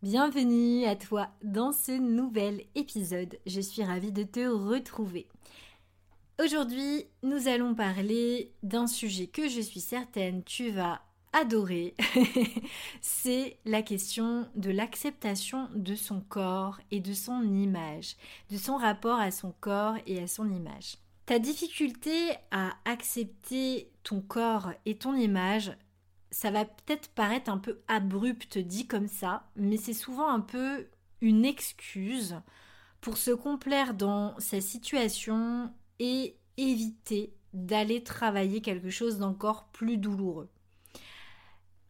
Bienvenue à toi dans ce nouvel épisode. Je suis ravie de te retrouver. Aujourd'hui, nous allons parler d'un sujet que je suis certaine tu vas adorer. C'est la question de l'acceptation de son corps et de son image, de son rapport à son corps et à son image. Ta difficulté à accepter ton corps et ton image ça va peut-être paraître un peu abrupt dit comme ça, mais c'est souvent un peu une excuse pour se complaire dans sa situation et éviter d'aller travailler quelque chose d'encore plus douloureux.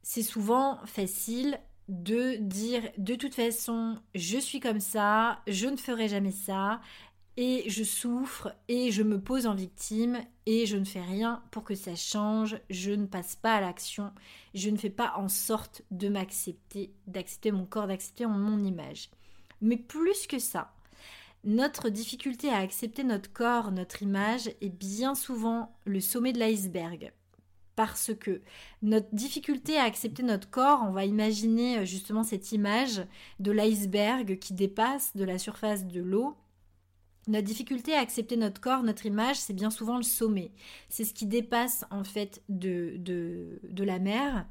C'est souvent facile de dire de toute façon je suis comme ça, je ne ferai jamais ça, et je souffre et je me pose en victime et je ne fais rien pour que ça change, je ne passe pas à l'action, je ne fais pas en sorte de m'accepter, d'accepter mon corps, d'accepter mon image. Mais plus que ça, notre difficulté à accepter notre corps, notre image est bien souvent le sommet de l'iceberg. Parce que notre difficulté à accepter notre corps, on va imaginer euh, justement cette image de l'iceberg qui dépasse de la surface de l'eau notre difficulté à accepter notre corps, notre image, c'est bien souvent le sommet. C'est ce qui dépasse en fait de, de, la mer.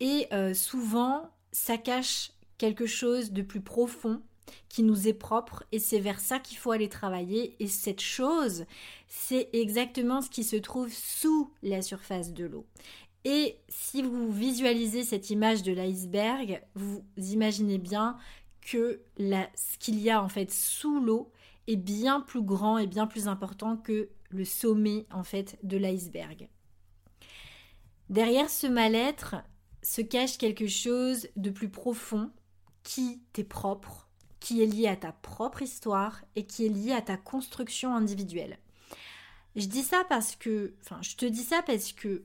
Et euh, souvent, ça cache quelque chose de plus profond qui nous est propre et c'est vers ça qu'il faut aller travailler. Et cette chose, c'est exactement ce qui se trouve sous la surface de l'eau. Et si vous visualisez cette image de l'iceberg, vous imaginez bien que ce qu'il y a en fait sous l'eau, est bien plus grand et bien plus important que le sommet en fait de l'iceberg. Derrière ce mal-être se cache quelque chose de plus profond qui t'est propre, qui est lié à ta propre histoire et qui est lié à ta construction individuelle. Je dis ça parce que, enfin, je te dis ça parce que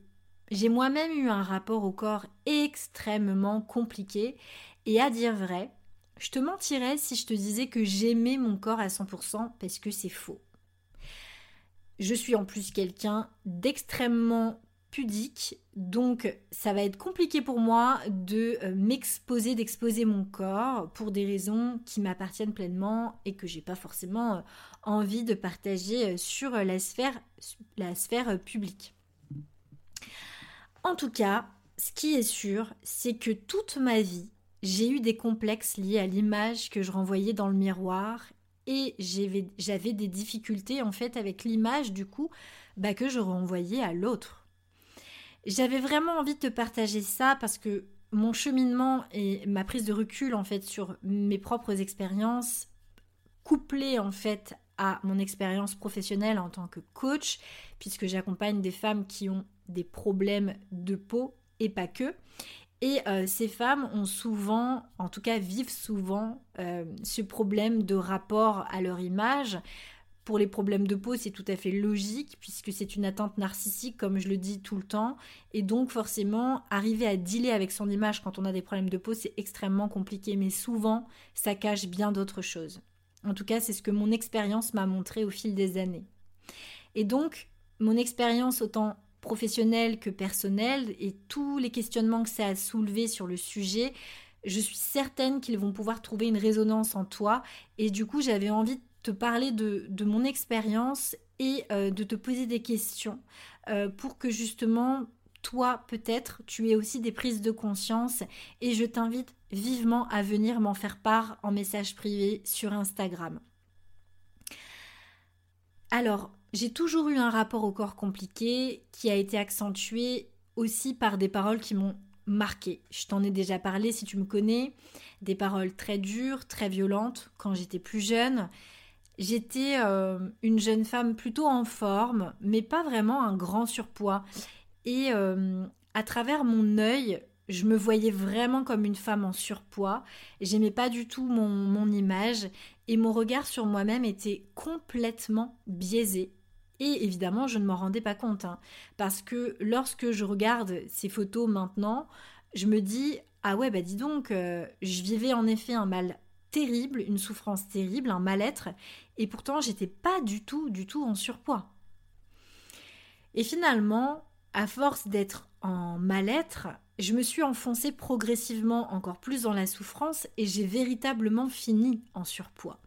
j'ai moi-même eu un rapport au corps extrêmement compliqué et à dire vrai, je te mentirais si je te disais que j'aimais mon corps à 100% parce que c'est faux. Je suis en plus quelqu'un d'extrêmement pudique, donc ça va être compliqué pour moi de euh, m'exposer, d'exposer mon corps pour des raisons qui m'appartiennent pleinement et que j'ai pas forcément euh, envie de partager euh, sur la sphère, la sphère publique. En tout cas, ce qui est sûr, c'est que toute ma vie, j'ai eu des complexes liés à l'image que je renvoyais dans le miroir et j'avais des difficultés en fait avec l'image du coup bah, que je renvoyais à l'autre. J'avais vraiment envie de te partager ça parce que mon cheminement et ma prise de recul en fait sur mes propres expériences couplées en fait à mon expérience professionnelle en tant que coach puisque j'accompagne des femmes qui ont des problèmes de peau et pas que et euh, ces femmes ont souvent, en tout cas vivent souvent, euh, ce problème de rapport à leur image. Pour les problèmes de peau, c'est tout à fait logique puisque c'est une attente narcissique, comme je le dis tout le temps. Et donc forcément, arriver à dealer avec son image quand on a des problèmes de peau, c'est extrêmement compliqué. Mais souvent, ça cache bien d'autres choses. En tout cas, c'est ce que mon expérience m'a montré au fil des années. Et donc, mon expérience autant professionnel que personnel et tous les questionnements que ça a soulevé sur le sujet, je suis certaine qu'ils vont pouvoir trouver une résonance en toi. Et du coup, j'avais envie de te parler de, mon expérience et euh, de te poser des questions euh, pour que justement, toi, peut-être, tu aies aussi des prises de conscience. Et je t'invite vivement à venir m'en faire part en message privé sur Instagram. Alors, j'ai toujours eu un rapport au corps compliqué qui a été accentué aussi par des paroles qui m'ont marqué. Je t'en ai déjà parlé si tu me connais, des paroles très dures, très violentes quand j'étais plus jeune. J'étais euh, une jeune femme plutôt en forme, mais pas vraiment un grand surpoids. Et euh, à travers mon œil, je me voyais vraiment comme une femme en surpoids. J'aimais pas du tout mon, mon image et mon regard sur moi-même était complètement biaisé. Et évidemment, je ne m'en rendais pas compte. Hein, parce que lorsque je regarde ces photos maintenant, je me dis Ah ouais, bah dis donc, euh, je vivais en effet un mal terrible, une souffrance terrible, un mal-être, et pourtant j'étais pas du tout, du tout en surpoids. Et finalement, à force d'être en mal-être, je me suis enfoncée progressivement encore plus dans la souffrance et j'ai véritablement fini en surpoids.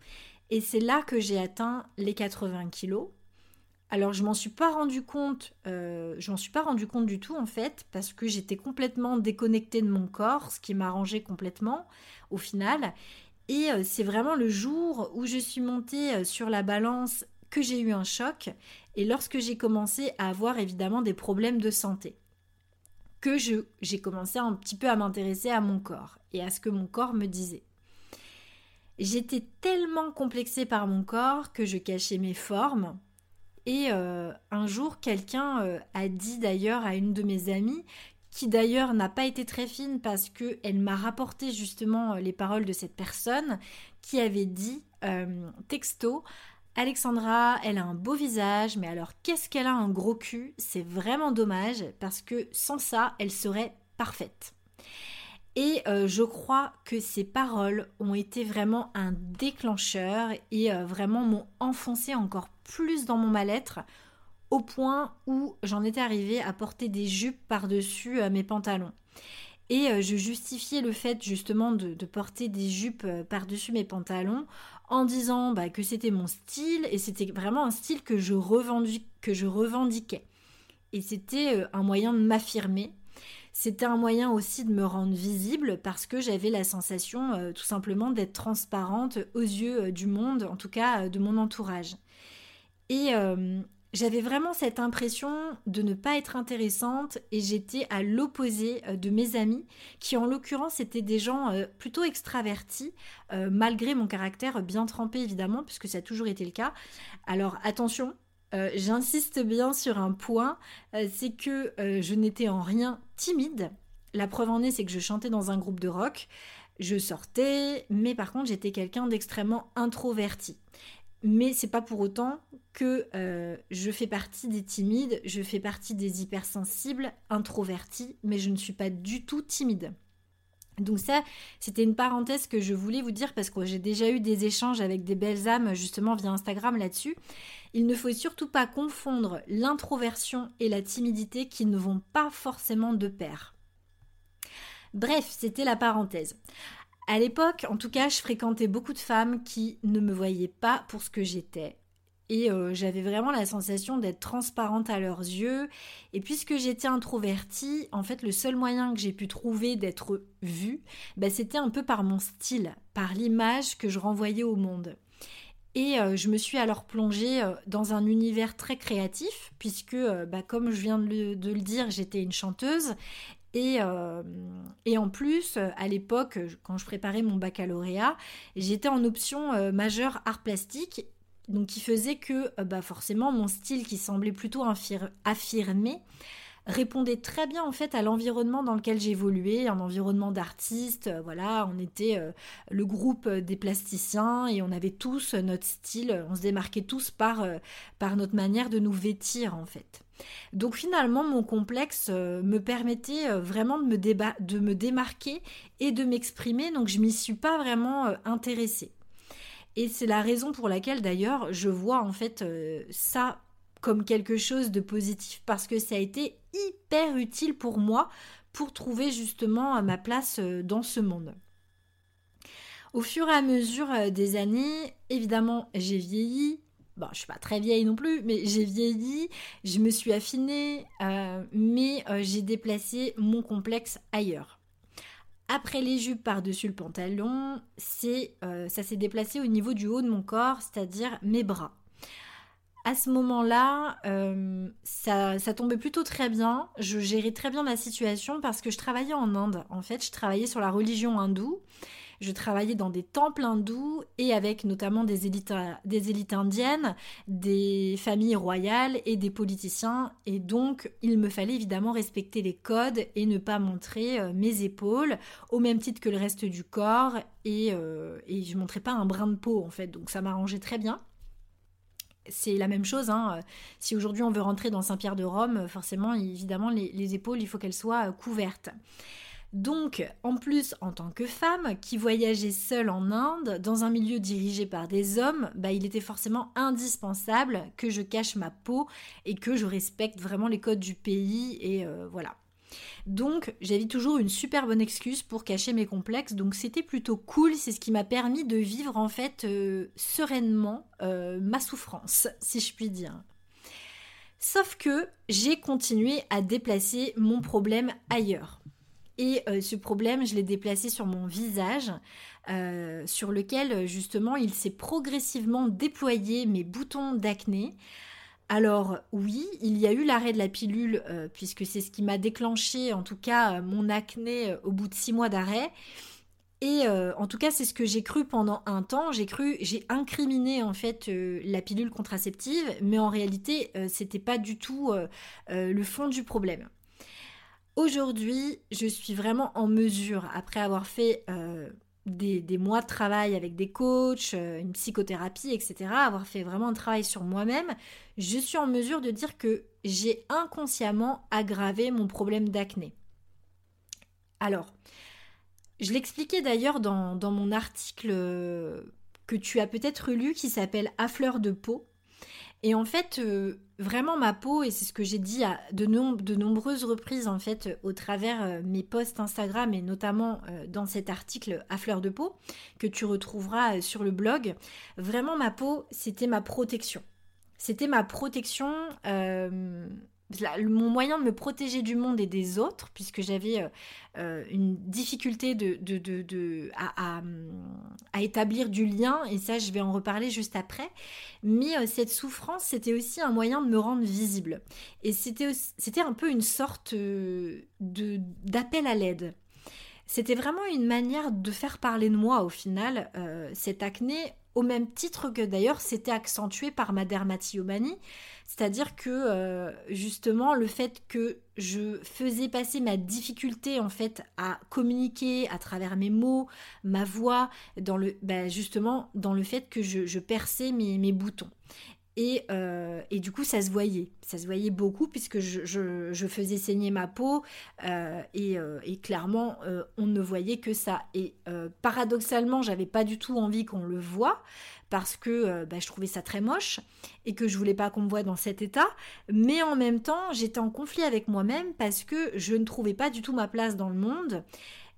Et c'est là que j'ai atteint les 80 kilos. Alors je m'en suis pas rendu compte, euh, je m'en suis pas rendu compte du tout en fait, parce que j'étais complètement déconnectée de mon corps, ce qui m'arrangeait complètement au final. Et euh, c'est vraiment le jour où je suis montée euh, sur la balance que j'ai eu un choc, et lorsque j'ai commencé à avoir évidemment des problèmes de santé, que j'ai commencé un petit peu à m'intéresser à mon corps et à ce que mon corps me disait. J'étais tellement complexée par mon corps que je cachais mes formes, et euh, un jour, quelqu'un euh, a dit d'ailleurs à une de mes amies, qui d'ailleurs n'a pas été très fine parce qu'elle m'a rapporté justement euh, les paroles de cette personne, qui avait dit texto Alexandra, elle a un beau visage, mais alors qu'est-ce qu'elle a un gros cul? C'est vraiment dommage parce que sans ça, elle serait parfaite. Et je crois que ces paroles ont été vraiment un déclencheur et vraiment m'ont enfoncé encore plus dans mon mal-être au point où j'en étais arrivée à porter des jupes par-dessus euh, mes pantalons. Et euh, je justifiais le fait justement de, porter des jupes euh, par-dessus mes pantalons en disant bah, que c'était mon style et c'était vraiment un style que je, que je revendiquais. Et c'était un moyen de m'affirmer. C'était un moyen aussi de me rendre visible parce que j'avais la sensation tout simplement d'être transparente aux yeux du monde, en tout cas de mon entourage. Et euh, j'avais vraiment cette impression de ne pas être intéressante et j'étais à l'opposé euh, de mes amis qui en l'occurrence étaient des gens euh, plutôt extravertis malgré mon caractère bien trempé évidemment puisque ça a toujours été le cas. Alors attention, j'insiste bien sur un point, c'est que je n'étais en rien timide. La preuve en est, c'est que je chantais dans un groupe de rock, je sortais, mais par contre j'étais quelqu'un d'extrêmement introverti. Mais c'est pas pour autant que euh, je fais partie des timides, je fais partie des hypersensibles, introvertis, mais je ne suis pas du tout timide. Donc ça, c'était une parenthèse que je voulais vous dire parce que j'ai déjà eu des échanges avec des belles âmes justement via Instagram là-dessus. Il ne faut surtout pas confondre l'introversion et la timidité qui ne vont pas forcément de pair. Bref, c'était la parenthèse. À l'époque, en tout cas, je fréquentais beaucoup de femmes qui ne me voyaient pas pour ce que j'étais, et euh, j'avais vraiment la sensation d'être transparente à leurs yeux. Et puisque j'étais introvertie, en fait, le seul moyen que j'ai pu trouver d'être vue, bah, c'était un peu par mon style, par l'image que je renvoyais au monde. Et euh, je me suis alors plongée euh, dans un univers très créatif, puisque, bah, comme je viens de le, dire, j'étais une chanteuse. Et, et, en plus, à l'époque, quand je préparais mon baccalauréat, j'étais en option majeure art plastique donc qui faisait que euh, bah forcément mon style qui semblait plutôt affirmé répondait très bien en fait à l'environnement dans lequel j'évoluais, un environnement d'artistes, euh, voilà, on était euh, le groupe des plasticiens et on avait tous notre style, on se démarquait tous par, par notre manière de nous vêtir en fait. Donc finalement mon complexe me permettait vraiment de me, de me démarquer et de m'exprimer, donc je m'y suis pas vraiment intéressée. Et c'est la raison pour laquelle d'ailleurs je vois en fait euh, ça comme quelque chose de positif parce que ça a été hyper utile pour moi pour trouver justement ma place euh, dans ce monde. Au fur et à mesure euh, des années, évidemment, j'ai vieilli. Bon, je suis pas très vieille non plus, mais j'ai vieilli, je me suis affinée, mais j'ai déplacé mon complexe ailleurs. Après les jupes par-dessus le pantalon, c'est, euh, ça s'est déplacé au niveau du haut de mon corps, c'est-à-dire mes bras. à ce moment-là, euh, ça, ça, tombait plutôt très bien. Je gérais très bien ma situation parce que je travaillais en Inde. En fait, je travaillais sur la religion hindoue. Je travaillais dans des temples hindous et avec notamment des élites, indiennes, des familles royales et des politiciens. Et donc, il me fallait évidemment respecter les codes et ne pas montrer euh, mes épaules au même titre que le reste du corps. Et, euh, et je ne montrais pas un brin de peau en fait. Donc, ça m'arrangeait très bien c'est la même chose. Hein. Si aujourd'hui on veut rentrer dans Saint-Pierre de Rome, forcément, évidemment, les, épaules, il faut qu'elles soient euh, couvertes. Donc, en plus, en tant que femme qui voyageait seule en Inde, dans un milieu dirigé par des hommes, bah, il était forcément indispensable que je cache ma peau et que je respecte vraiment les codes du pays. Et euh, voilà. Donc j'avais toujours une super bonne excuse pour cacher mes complexes, donc c'était plutôt cool, c'est ce qui m'a permis de vivre en fait euh, sereinement euh, ma souffrance, si je puis dire. Sauf que j'ai continué à déplacer mon problème ailleurs. Et euh, ce problème, je l'ai déplacé sur mon visage, sur lequel justement il s'est progressivement déployé mes boutons d'acné. Alors oui, il y a eu l'arrêt de la pilule, euh, puisque c'est ce qui m'a déclenché en tout cas euh, mon acné euh, au bout de six mois d'arrêt. Et en tout cas, c'est ce que j'ai cru pendant un temps. J'ai cru, j'ai incriminé en fait la pilule contraceptive, mais en réalité, c'était pas du tout le fond du problème. Aujourd'hui, je suis vraiment en mesure, après avoir fait des, mois de travail avec des coachs, euh, une psychothérapie, etc., avoir fait vraiment un travail sur moi-même, je suis en mesure de dire que j'ai inconsciemment aggravé mon problème d'acné. Alors, je l'expliquais d'ailleurs dans, dans, mon article euh, que tu as peut-être lu qui s'appelle À fleur de peau. Et en fait, euh, vraiment ma peau, et c'est ce que j'ai dit à de, nombreuses reprises en fait au travers euh, mes posts Instagram et notamment euh, dans cet article à fleur de peau que tu retrouveras sur le blog, vraiment ma peau, c'était ma protection. C'était ma protection mon moyen de me protéger du monde et des autres, puisque j'avais euh, euh, une difficulté de, de, à, établir du lien, et ça je vais en reparler juste après, mais euh, cette souffrance c'était aussi un moyen de me rendre visible. Et c'était un peu une sorte d'appel à l'aide. C'était vraiment une manière de faire parler de moi au final, cette acné, au même titre que d'ailleurs c'était accentué par ma dermatillomanie. C'est-à-dire que euh, justement le fait que je faisais passer ma difficulté en fait à communiquer à travers mes mots, ma voix, dans le, bah, justement dans le fait que je, perçais mes, boutons. Euh, et, du coup, ça se voyait. Ça se voyait beaucoup puisque je, faisais saigner ma peau euh, et, clairement, on ne voyait que ça. Et paradoxalement, j'avais pas du tout envie qu'on le voie parce que euh, bah, je trouvais ça très moche et que je voulais pas qu'on me voie dans cet état. Mais en même temps, j'étais en conflit avec moi-même parce que je ne trouvais pas du tout ma place dans le monde.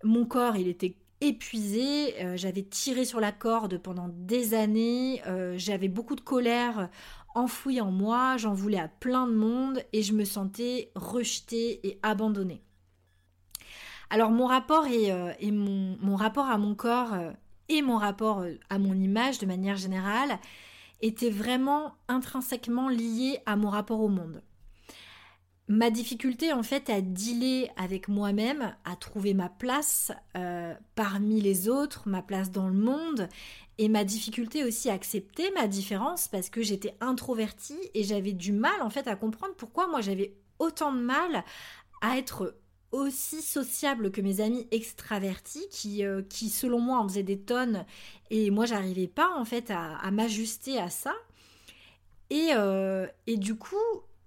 Mon corps, il était épuisé, euh, j'avais tiré sur la corde pendant des années, euh, j'avais beaucoup de colère enfouie en moi, j'en voulais à plein de monde et je me sentais rejetée et abandonnée. Alors mon rapport et, mon, rapport à mon corps et mon rapport euh, à mon image de manière générale était vraiment intrinsèquement lié à mon rapport au monde. Ma difficulté en fait à dealer avec moi-même, à trouver ma place euh, parmi les autres, ma place dans le monde, et ma difficulté aussi à accepter ma différence parce que j'étais introvertie et j'avais du mal en fait à comprendre pourquoi moi j'avais autant de mal à être aussi sociable que mes amis extravertis qui, euh, qui selon moi en faisaient des tonnes et moi j'arrivais pas en fait à, m'ajuster à ça. Et, euh, et, du coup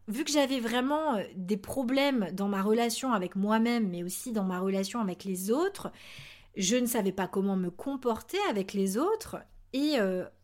vu que j'avais vraiment euh, des problèmes dans ma relation avec moi-même mais aussi dans ma relation avec les autres je ne savais pas comment me comporter avec les autres. Et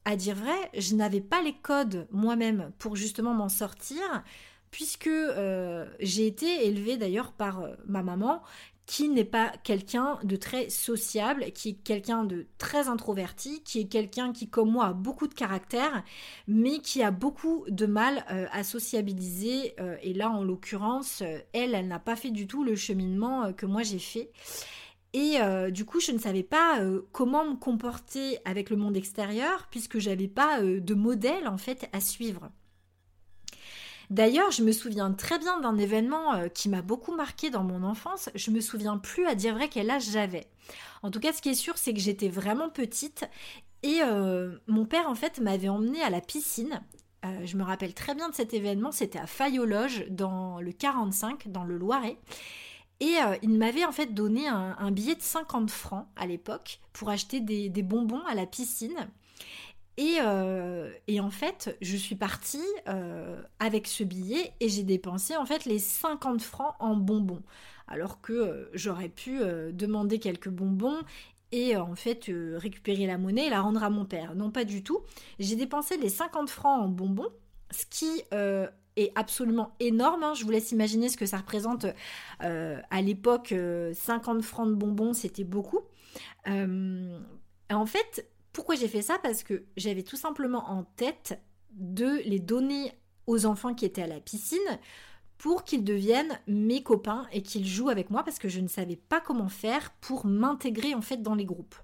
à dire vrai je n'avais pas les codes moi-même pour justement m'en sortir puisque euh, j'ai été élevée d'ailleurs par euh, ma maman qui n'est pas quelqu'un de très sociable, qui est quelqu'un de très introverti, qui est quelqu'un qui, comme moi, a beaucoup de caractère, mais qui a beaucoup de mal euh, à sociabiliser. et là, en l'occurrence, elle, elle n'a pas fait du tout le cheminement que moi j'ai fait. Et du coup, je ne savais pas comment me comporter avec le monde extérieur, puisque j'avais pas de modèle en fait à suivre. D'ailleurs, je me souviens très bien d'un événement euh, qui m'a beaucoup marqué dans mon enfance. Je me souviens plus à dire vrai quel âge j'avais. En tout cas, ce qui est sûr, c'est que j'étais vraiment petite et euh, mon père en fait m'avait emmenée à la piscine. Euh, je me rappelle très bien de cet événement. C'était à Fayologe dans le 45, dans le Loiret. Et il m'avait en fait donné un, billet de 50 francs à l'époque pour acheter des bonbons à la piscine. Euh, et, en fait, je suis partie euh, avec ce billet et j'ai dépensé en fait les 50 francs en bonbons. Alors que euh, j'aurais pu demander quelques bonbons et en fait récupérer la monnaie et la rendre à mon père. Non, pas du tout. J'ai dépensé les 50 francs en bonbons, ce qui est absolument énorme. Hein. Je vous laisse imaginer ce que ça représente à l'époque. 50 francs de bonbons, c'était beaucoup. en fait, pourquoi j'ai fait ça? Parce que j'avais tout simplement en tête de les donner aux enfants qui étaient à la piscine pour qu'ils deviennent mes copains et qu'ils jouent avec moi parce que je ne savais pas comment faire pour m'intégrer en fait dans les groupes.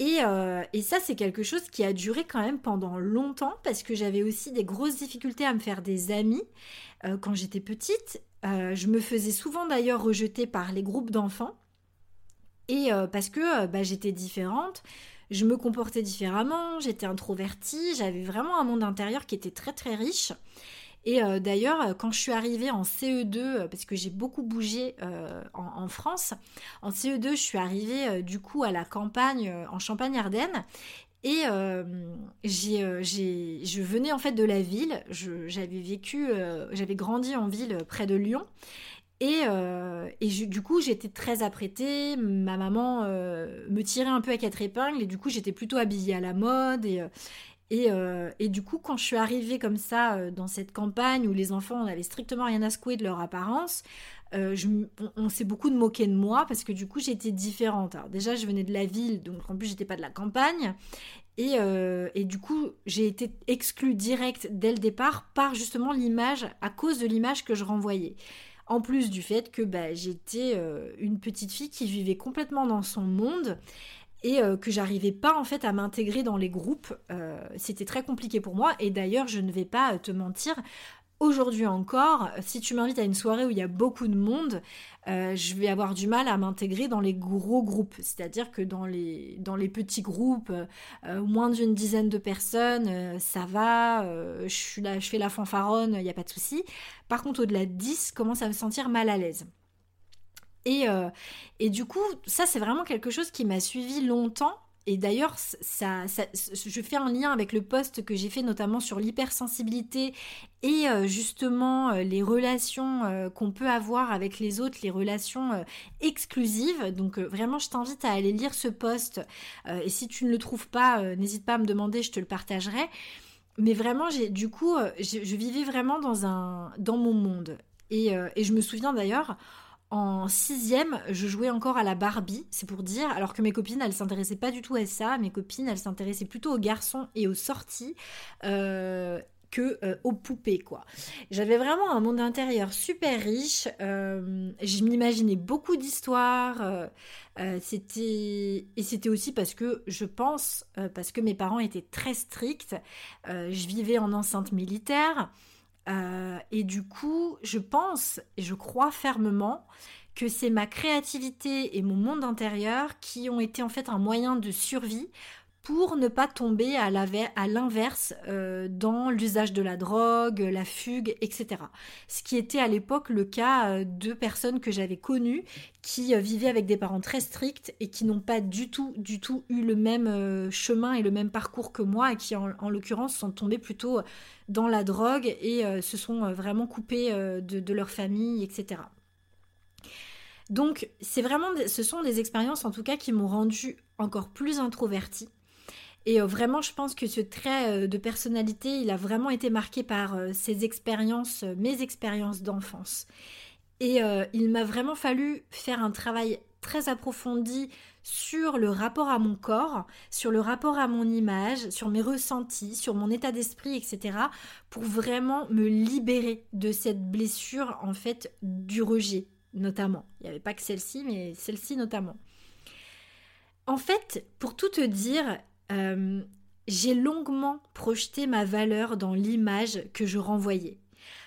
Et, euh, ça, c'est quelque chose qui a duré quand même pendant longtemps parce que j'avais aussi des grosses difficultés à me faire des amis euh, quand j'étais petite. Euh, je me faisais souvent d'ailleurs rejeter par les groupes d'enfants. Et parce que bah, j'étais différente, je me comportais différemment, j'étais introvertie, j'avais vraiment un monde intérieur qui était très très riche. Et euh, d'ailleurs, quand je suis arrivée en CE2, euh, parce que j'ai beaucoup bougé euh, en, France, en CE2, je suis arrivée du coup à la campagne en Champagne-Ardenne. Et je venais en fait de la ville, j'avais vécu, j'avais grandi en ville près de Lyon. Et, euh, du coup, j'étais très apprêtée. Ma maman euh, me tirait un peu à quatre épingles et du coup, j'étais plutôt habillée à la mode. Et, euh, et, du coup, quand je suis arrivée comme ça dans cette campagne où les enfants n'avaient strictement rien à secouer de leur apparence, on, s'est beaucoup de moquer de moi parce que du coup, j'étais différente. Déjà, je venais de la ville, donc en plus, j'étais pas de la campagne. Et, et, du coup, j'ai été exclue direct dès le départ par justement l'image, à cause de l'image que je renvoyais. En plus du fait que bah, j'étais euh, une petite fille qui vivait complètement dans son monde et euh, que j'arrivais pas en fait à m'intégrer dans les groupes. Euh, c'était très compliqué pour moi et d'ailleurs je ne vais pas te mentir, Aujourd'hui encore, si tu m'invites à une soirée où il y a beaucoup de monde, euh, je vais avoir du mal à m'intégrer dans les gros groupes. C'est-à-dire que dans les, dans les petits groupes, euh, moins d'une dizaine de personnes, euh, ça va, je, suis là, je fais la fanfaronne, il n'y a pas de souci. Par contre, au-delà de 10, commence à me sentir mal à l'aise. Et, et du coup, ça, c'est vraiment quelque chose qui m'a suivi longtemps et d'ailleurs, ça, je fais un lien avec le post que j'ai fait notamment sur l'hypersensibilité et euh, justement euh, les relations euh, qu'on peut avoir avec les autres, les relations exclusives. Donc vraiment, je t'invite à aller lire ce post. et si tu ne le trouves pas, n'hésite pas à me demander, je te le partagerai. Mais vraiment, j'ai du coup, je, vivais vraiment dans un dans mon monde. Et, et je me souviens d'ailleurs, en sixième, je jouais encore à la Barbie, c'est pour dire, alors que mes copines, elles s'intéressaient pas du tout à ça. Mes copines, elles s'intéressaient plutôt aux garçons et aux sorties. Euh, que euh, aux poupées quoi. J'avais vraiment un monde intérieur super riche. Euh, je m'imaginais beaucoup d'histoires. et c'était aussi parce que je pense parce que mes parents étaient très stricts. je vivais en enceinte militaire. Euh, et du coup, je pense et je crois fermement que c'est ma créativité et mon monde intérieur qui ont été en fait un moyen de survie pour ne pas tomber à l'inverse euh, dans l'usage de la drogue, la fugue, etc. Ce qui était à l'époque le cas euh, de personnes que j'avais connues qui euh, vivaient avec des parents très stricts et qui n'ont pas du tout, eu le même chemin et le même parcours que moi qui en, l'occurrence sont tombés plutôt dans la drogue et se sont vraiment coupés de, de, leur famille, etc. Donc, c'est vraiment, ce sont des expériences en tout cas qui m'ont rendue encore plus introvertie et euh, vraiment, je pense que ce trait euh, de personnalité, il a vraiment été marqué par euh, ces expériences, mes expériences d'enfance. Et il m'a vraiment fallu faire un travail très approfondi sur le rapport à mon corps, sur le rapport à mon image, sur mes ressentis, sur mon état d'esprit, etc., pour vraiment me libérer de cette blessure, en fait, du rejet, notamment. Il n'y avait pas que celle-ci, mais celle-ci notamment. En fait, pour tout te dire, euh, j'ai longuement projeté ma valeur dans l'image que je renvoyais.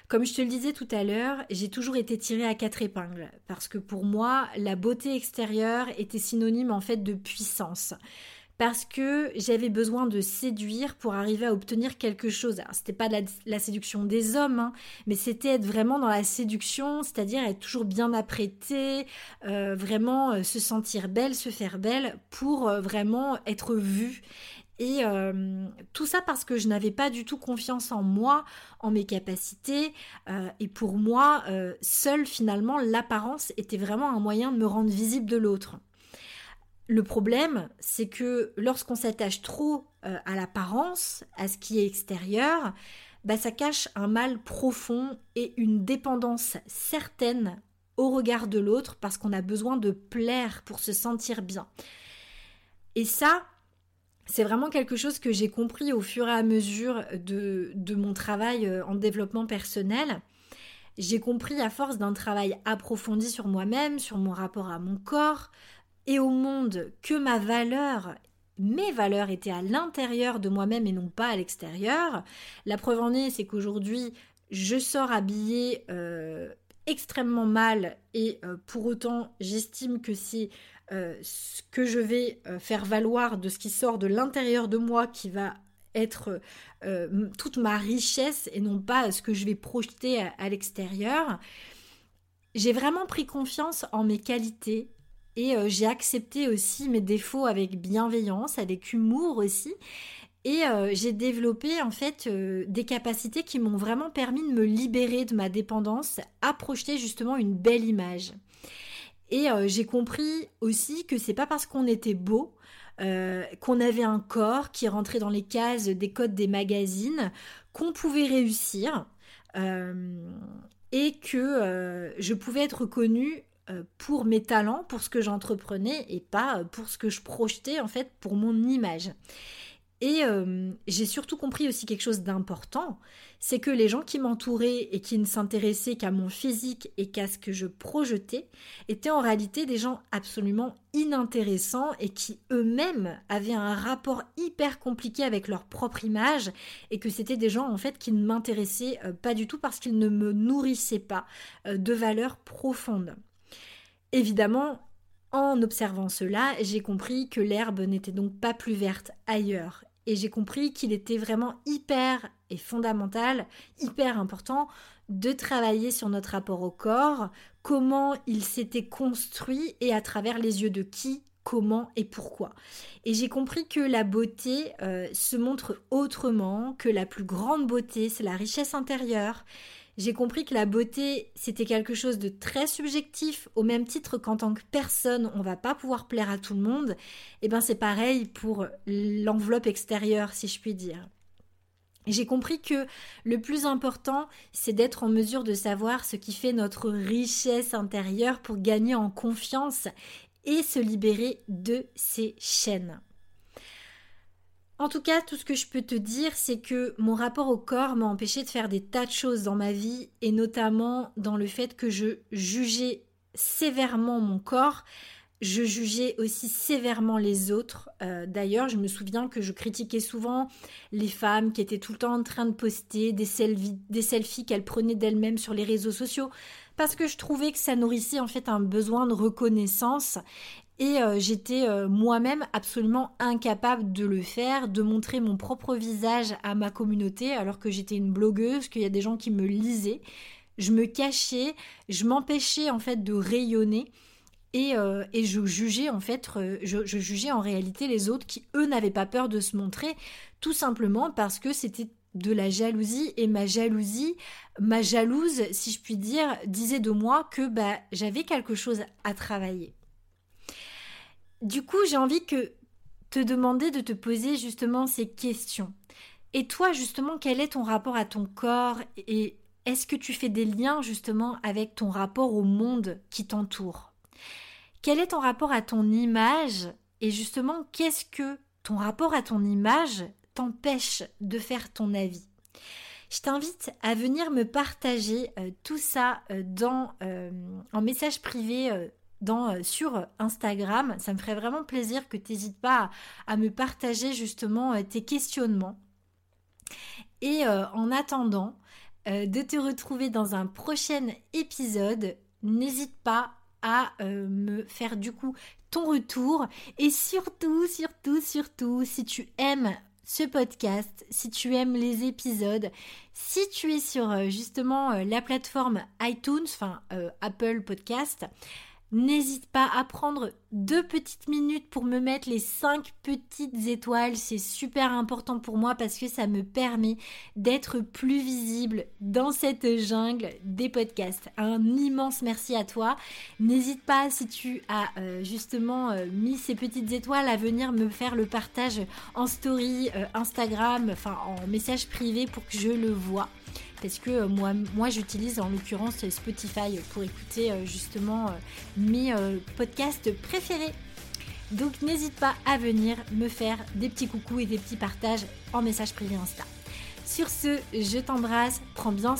Comme je te le disais tout à l'heure, j'ai toujours été tirée à quatre épingles parce que pour moi, la beauté extérieure était synonyme en fait de puissance parce que j'avais besoin de séduire pour arriver à obtenir quelque chose. Alors, c'était pas la, séduction des hommes, hein, mais c'était être vraiment dans la séduction, c'est-à-dire être toujours bien apprêtée, euh, vraiment euh, se sentir belle, se faire belle pour euh, vraiment être vue. Et tout ça parce que je n'avais pas du tout confiance en moi, en mes capacités. et pour moi, seule finalement, l'apparence était vraiment un moyen de me rendre visible de l'autre. Le problème, c'est que lorsqu'on s'attache trop euh, à l'apparence, à ce qui est extérieur, bah, ça cache un mal profond et une dépendance certaine au regard de l'autre parce qu'on a besoin de plaire pour se sentir bien. Et ça, c'est vraiment quelque chose que j'ai compris au fur et à mesure de, de mon travail euh, en développement personnel. J'ai compris à force d'un travail approfondi sur moi-même, sur mon rapport à mon corps, et au monde que ma valeur, mes valeurs étaient à l'intérieur de moi-même et non pas à l'extérieur. La preuve en est, c'est qu'aujourd'hui, je sors habillée euh, extrêmement mal et euh, pour autant, j'estime que c'est euh, ce que je vais faire valoir de ce qui sort de l'intérieur de moi qui va être toute ma richesse et non pas ce que je vais projeter à l'extérieur. J'ai vraiment pris confiance en mes qualités, et euh, j'ai accepté aussi mes défauts avec bienveillance, avec humour aussi. Et euh, j'ai développé en fait euh, des capacités qui m'ont vraiment permis de me libérer de ma dépendance à projeter justement une belle image. Et j'ai compris aussi que c'est pas parce qu'on était beau, qu'on avait un corps qui rentrait dans les cases des codes des magazines, qu'on pouvait réussir et que je pouvais être connue euh, pour mes talents, pour ce que j'entreprenais et pas euh, pour ce que je projetais en fait pour mon image. Et euh, j'ai surtout compris aussi quelque chose d'important, c'est que les gens qui m'entouraient et qui ne s'intéressaient qu'à mon physique et qu'à ce que je projetais étaient en réalité des gens absolument inintéressants et qui eux-mêmes avaient un rapport hyper compliqué avec leur propre image et que c'était des gens en fait qui ne m'intéressaient pas du tout parce qu'ils ne me nourrissaient pas de valeurs profondes. Évidemment, en observant cela, j'ai compris que l'herbe n'était donc pas plus verte ailleurs. Et j'ai compris qu'il était vraiment hyper et fondamental, hyper important de travailler sur notre rapport au corps, comment il s'était construit et à travers les yeux de qui, comment et pourquoi. Et j'ai compris que la beauté euh, se montre autrement, que la plus grande beauté, c'est la richesse intérieure, j'ai compris que la beauté, c'était quelque chose de très subjectif, au même titre qu'en tant que personne, on va pas pouvoir plaire à tout le monde. Et eh ben c'est pareil pour l'enveloppe extérieure, si je puis dire. J'ai compris que le plus important, c'est d'être en mesure de savoir ce qui fait notre richesse intérieure pour gagner en confiance et se libérer de ces chaînes. En tout cas, tout ce que je peux te dire, c'est que mon rapport au corps m'a empêché de faire des tas de choses dans ma vie, et notamment dans le fait que je jugeais sévèrement mon corps, je jugeais aussi sévèrement les autres. Euh, d'ailleurs, je me souviens que je critiquais souvent les femmes qui étaient tout le temps en train de poster des selfies, des selfies qu'elles prenaient d'elles-mêmes sur les réseaux sociaux, parce que je trouvais que ça nourrissait en fait un besoin de reconnaissance et euh, j'étais euh, moi-même absolument incapable de le faire, de montrer mon propre visage à ma communauté alors que j'étais une blogueuse, qu'il y a des gens qui me lisaient. Je me cachais, je m'empêchais en fait de rayonner et, euh, je jugeais en fait, je, jugeais en réalité les autres qui eux n'avaient pas peur de se montrer, tout simplement parce que c'était de la jalousie et ma jalousie, ma jalouse, si je puis dire, disait de moi que bah, j'avais quelque chose à travailler. Du coup, j'ai envie que te demander de te poser justement ces questions. Et toi, justement, quel est ton rapport à ton corps et est-ce que tu fais des liens justement avec ton rapport au monde qui t'entoure? Quel est ton rapport à ton image et justement qu'est-ce que ton rapport à ton image t'empêche de faire ton avis? Je t'invite à venir me partager euh, tout ça euh, dans, euh, en message privé dans, sur Instagram. Ça me ferait vraiment plaisir que tu n'hésites pas à, me partager justement tes questionnements. Et en attendant de te retrouver dans un prochain épisode, n'hésite pas à me faire du coup ton retour et surtout, surtout, surtout, si tu aimes ce podcast, si tu aimes les épisodes, si tu es sur euh, justement euh, la plateforme iTunes, enfin euh, Apple Podcast, N'hésite pas à prendre deux petites minutes pour me mettre les cinq petites étoiles. C'est super important pour moi parce que ça me permet d'être plus visible dans cette jungle des podcasts. Un immense merci à toi. N'hésite pas si tu as euh, justement euh, mis ces petites étoiles à venir me faire le partage en story, euh, Instagram, enfin en message privé pour que je le vois parce que euh, moi, moi j'utilise en l'occurrence Spotify pour écouter euh, justement euh, mes podcasts préférés. Donc n'hésite pas à venir me faire des petits coucous et des petits partages en message privé Insta. Sur ce, je t'embrasse, prends bien,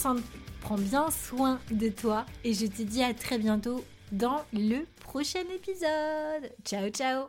prends bien soin de toi et je te dis à très bientôt dans le prochain épisode. Ciao ciao